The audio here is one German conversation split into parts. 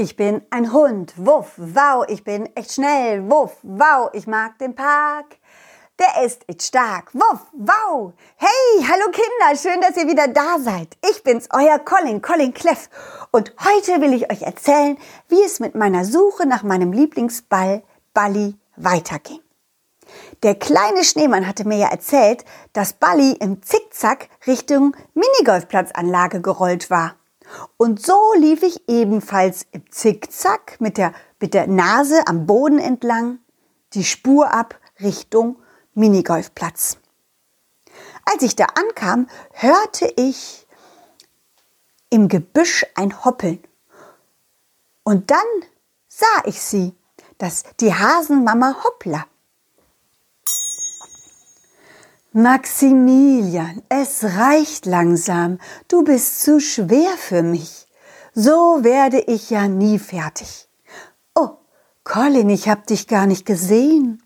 Ich bin ein Hund, wuff, wow, ich bin echt schnell, wuff, wow, ich mag den Park. Der ist echt stark, wuff, wow. Hey, hallo Kinder, schön, dass ihr wieder da seid. Ich bin's, euer Colin, Colin Cleff. Und heute will ich euch erzählen, wie es mit meiner Suche nach meinem Lieblingsball, Balli, weiterging. Der kleine Schneemann hatte mir ja erzählt, dass Balli im Zickzack Richtung Minigolfplatzanlage gerollt war. Und so lief ich ebenfalls im Zickzack mit der, mit der Nase am Boden entlang, die Spur ab Richtung Minigolfplatz. Als ich da ankam, hörte ich im Gebüsch ein Hoppeln. Und dann sah ich sie, das die Hasenmama Hoppla. Maximilian, es reicht langsam. Du bist zu schwer für mich. So werde ich ja nie fertig. Oh, Colin, ich hab dich gar nicht gesehen.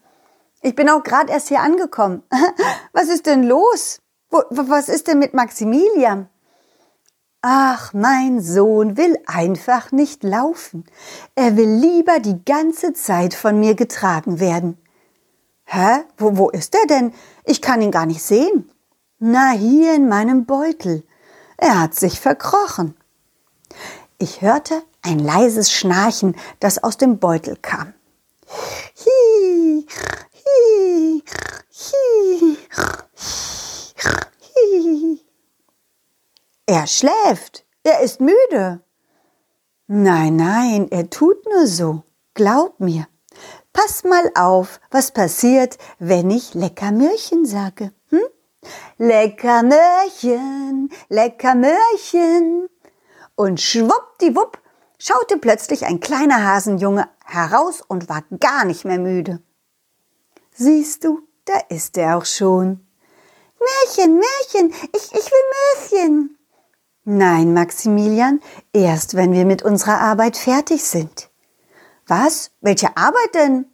Ich bin auch gerade erst hier angekommen. Was ist denn los? Was ist denn mit Maximilian? Ach, mein Sohn will einfach nicht laufen. Er will lieber die ganze Zeit von mir getragen werden. Hä? Wo, wo ist er denn? Ich kann ihn gar nicht sehen. Na, hier in meinem Beutel. Er hat sich verkrochen. Ich hörte ein leises Schnarchen, das aus dem Beutel kam. Hi, hi, hi, hi. Er schläft. Er ist müde. Nein, nein, er tut nur so. Glaub mir. Pass mal auf, was passiert, wenn ich Leckermörchen sage. Hm? Leckermörchen, Leckermörchen. Und schwuppdiwupp schaute plötzlich ein kleiner Hasenjunge heraus und war gar nicht mehr müde. Siehst du, da ist er auch schon. Märchen, Märchen, ich, ich will Möschen. Nein, Maximilian, erst wenn wir mit unserer Arbeit fertig sind. Was? Welche Arbeit denn?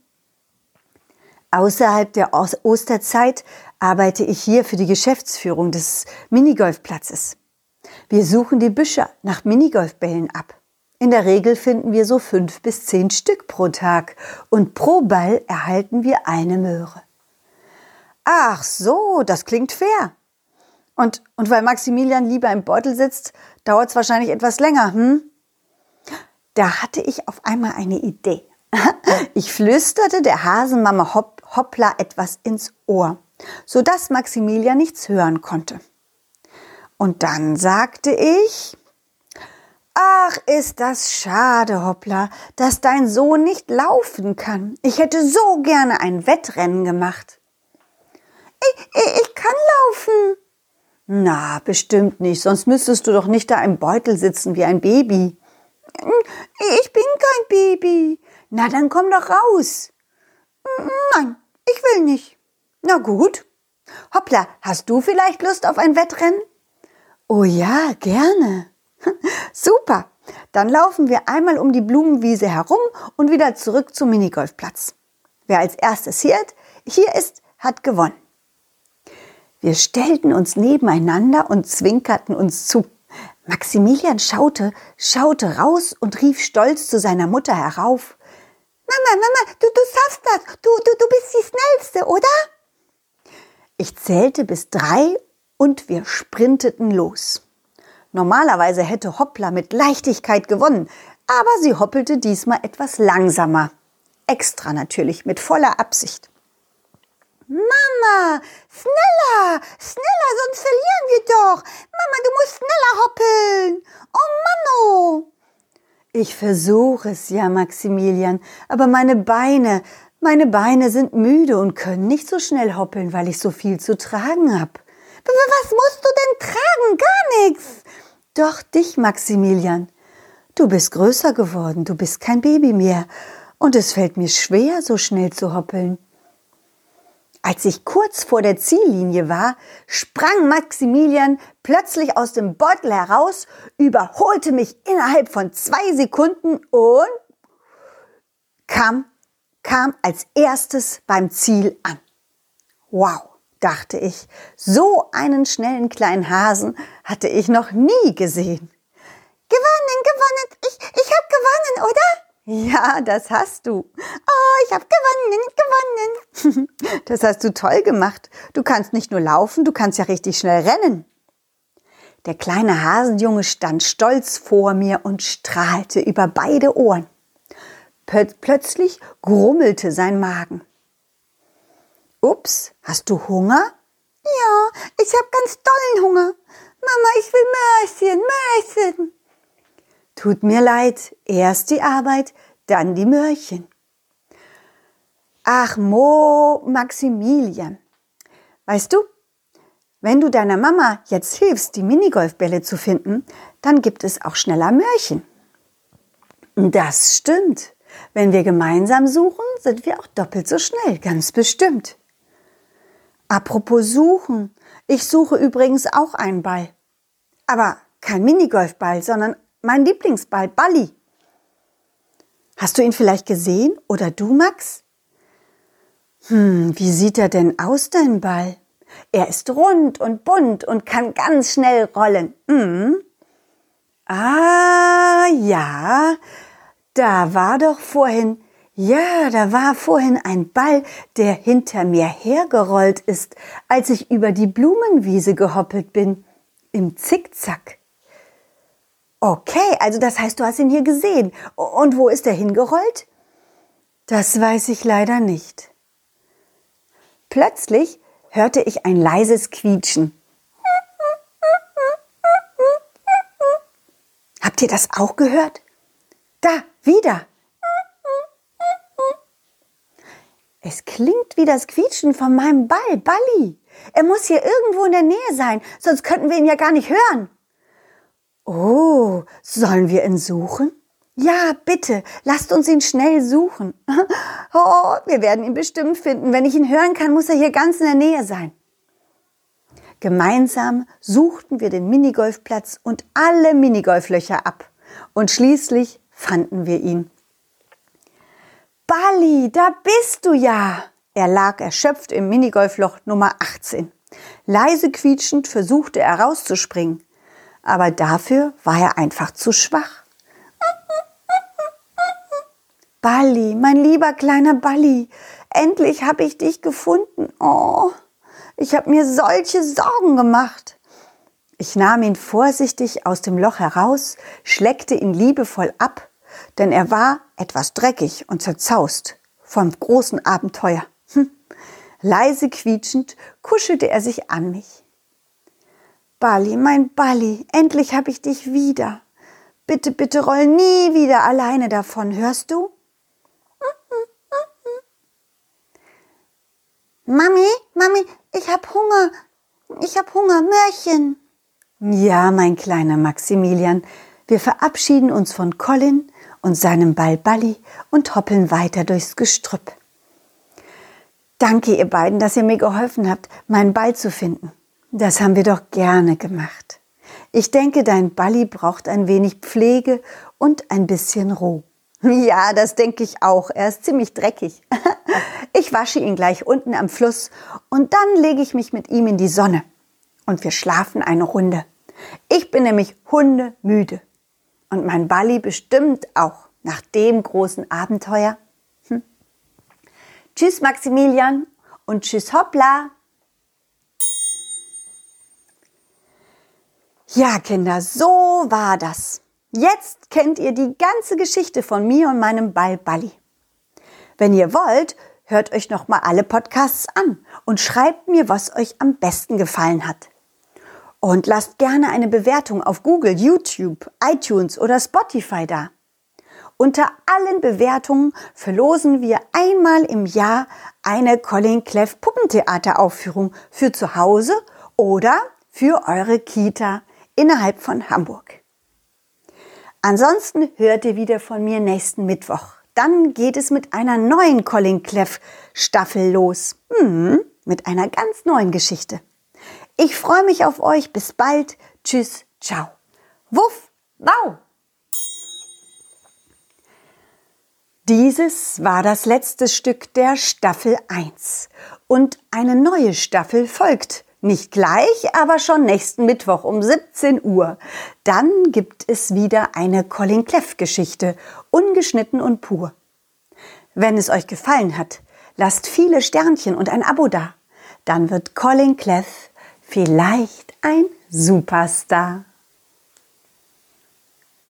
Außerhalb der Osterzeit arbeite ich hier für die Geschäftsführung des Minigolfplatzes. Wir suchen die Büsche nach Minigolfbällen ab. In der Regel finden wir so fünf bis zehn Stück pro Tag und pro Ball erhalten wir eine Möhre. Ach so, das klingt fair. Und, und weil Maximilian lieber im Beutel sitzt, dauert es wahrscheinlich etwas länger, hm? Da hatte ich auf einmal eine Idee. Ich flüsterte der Hasenmama Hopp, Hoppla etwas ins Ohr, sodass Maximilian nichts hören konnte. Und dann sagte ich, Ach, ist das schade, Hoppla, dass dein Sohn nicht laufen kann. Ich hätte so gerne ein Wettrennen gemacht. Ich, ich, ich kann laufen. Na, bestimmt nicht, sonst müsstest du doch nicht da im Beutel sitzen wie ein Baby. Ich bin kein Baby. Na, dann komm doch raus. Nein, ich will nicht. Na gut. Hoppla, hast du vielleicht Lust auf ein Wettrennen? Oh ja, gerne. Super. Dann laufen wir einmal um die Blumenwiese herum und wieder zurück zum Minigolfplatz. Wer als erstes hier, hier ist, hat gewonnen. Wir stellten uns nebeneinander und zwinkerten uns zu. Maximilian schaute, schaute raus und rief stolz zu seiner Mutter herauf. Mama, Mama, du, du schaffst das. Du, du, du bist die Schnellste, oder? Ich zählte bis drei und wir sprinteten los. Normalerweise hätte Hoppla mit Leichtigkeit gewonnen, aber sie hoppelte diesmal etwas langsamer. Extra natürlich, mit voller Absicht. Mama, schneller, schneller, sonst verlieren wir doch. Mama, du musst schneller hoppeln. Oh Manno. Ich versuche es ja, Maximilian, aber meine Beine, meine Beine sind müde und können nicht so schnell hoppeln, weil ich so viel zu tragen hab. Was musst du denn tragen? Gar nichts. Doch dich, Maximilian. Du bist größer geworden, du bist kein Baby mehr, und es fällt mir schwer, so schnell zu hoppeln. Als ich kurz vor der Ziellinie war, sprang Maximilian plötzlich aus dem Beutel heraus, überholte mich innerhalb von zwei Sekunden und kam, kam als erstes beim Ziel an. Wow, dachte ich, so einen schnellen kleinen Hasen hatte ich noch nie gesehen. Gewonnen, gewonnen, ich, ich hab gewonnen, oder? Ja, das hast du. Oh, ich habe gewonnen, gewonnen. Das hast du toll gemacht. Du kannst nicht nur laufen, du kannst ja richtig schnell rennen. Der kleine Hasenjunge stand stolz vor mir und strahlte über beide Ohren. Plötzlich grummelte sein Magen. Ups, hast du Hunger? Ja, ich habe ganz dollen Hunger. Mama, ich will Mörchen, Mörchen. Tut mir leid, erst die Arbeit, dann die Mörchen. Ach, Mo Maximilian. Weißt du, wenn du deiner Mama jetzt hilfst, die Minigolfbälle zu finden, dann gibt es auch schneller Mörchen. Das stimmt. Wenn wir gemeinsam suchen, sind wir auch doppelt so schnell, ganz bestimmt. Apropos suchen. Ich suche übrigens auch einen Ball. Aber kein Minigolfball, sondern mein Lieblingsball, Balli. Hast du ihn vielleicht gesehen? Oder du, Max? Hm, wie sieht er denn aus, dein Ball? Er ist rund und bunt und kann ganz schnell rollen. Hm. Ah, ja, da war doch vorhin, ja, da war vorhin ein Ball, der hinter mir hergerollt ist, als ich über die Blumenwiese gehoppelt bin. Im Zickzack. Okay, also das heißt, du hast ihn hier gesehen. Und wo ist er hingerollt? Das weiß ich leider nicht. Plötzlich hörte ich ein leises Quietschen. Habt ihr das auch gehört? Da, wieder. Es klingt wie das Quietschen von meinem Ball, Balli. Er muss hier irgendwo in der Nähe sein, sonst könnten wir ihn ja gar nicht hören. Oh, sollen wir ihn suchen? Ja, bitte, lasst uns ihn schnell suchen. Oh, wir werden ihn bestimmt finden. Wenn ich ihn hören kann, muss er hier ganz in der Nähe sein. Gemeinsam suchten wir den Minigolfplatz und alle Minigolflöcher ab. Und schließlich fanden wir ihn. Bali, da bist du ja! Er lag erschöpft im Minigolfloch Nummer 18. Leise quietschend versuchte er rauszuspringen, aber dafür war er einfach zu schwach. Balli, mein lieber kleiner Balli, endlich habe ich dich gefunden. Oh, ich habe mir solche Sorgen gemacht. Ich nahm ihn vorsichtig aus dem Loch heraus, schleckte ihn liebevoll ab, denn er war etwas dreckig und zerzaust vom großen Abenteuer. Hm. Leise quietschend kuschelte er sich an mich. Balli, mein Balli, endlich habe ich dich wieder. Bitte, bitte roll nie wieder alleine davon, hörst du? Mami, Mami, ich hab Hunger. Ich hab Hunger, Mörchen. Ja, mein kleiner Maximilian, wir verabschieden uns von Colin und seinem Ball Balli und hoppeln weiter durchs Gestrüpp. Danke, ihr beiden, dass ihr mir geholfen habt, meinen Ball zu finden. Das haben wir doch gerne gemacht. Ich denke, dein Balli braucht ein wenig Pflege und ein bisschen Ruhe. Ja, das denke ich auch. Er ist ziemlich dreckig. Ich wasche ihn gleich unten am Fluss und dann lege ich mich mit ihm in die Sonne. Und wir schlafen eine Runde. Ich bin nämlich hundemüde. Und mein Balli bestimmt auch nach dem großen Abenteuer. Hm. Tschüss Maximilian und tschüss Hoppla. Ja, Kinder, so war das. Jetzt kennt ihr die ganze Geschichte von mir und meinem Ball Balli. Wenn ihr wollt, hört euch nochmal alle Podcasts an und schreibt mir, was euch am besten gefallen hat. Und lasst gerne eine Bewertung auf Google, YouTube, iTunes oder Spotify da. Unter allen Bewertungen verlosen wir einmal im Jahr eine Colin Cleff Puppentheateraufführung für zu Hause oder für eure Kita innerhalb von Hamburg. Ansonsten hört ihr wieder von mir nächsten Mittwoch. Dann geht es mit einer neuen Colin Cleff Staffel los. Hm, mit einer ganz neuen Geschichte. Ich freue mich auf euch. Bis bald. Tschüss. Ciao. Wuff. Wow. Dieses war das letzte Stück der Staffel 1 und eine neue Staffel folgt Nicht gleich, aber schon nächsten Mittwoch um 17 Uhr. Dann gibt es wieder eine Colin Cleff Geschichte, ungeschnitten und pur. Wenn es euch gefallen hat, lasst viele Sternchen und ein Abo da. Dann wird Colin Cleff vielleicht ein Superstar.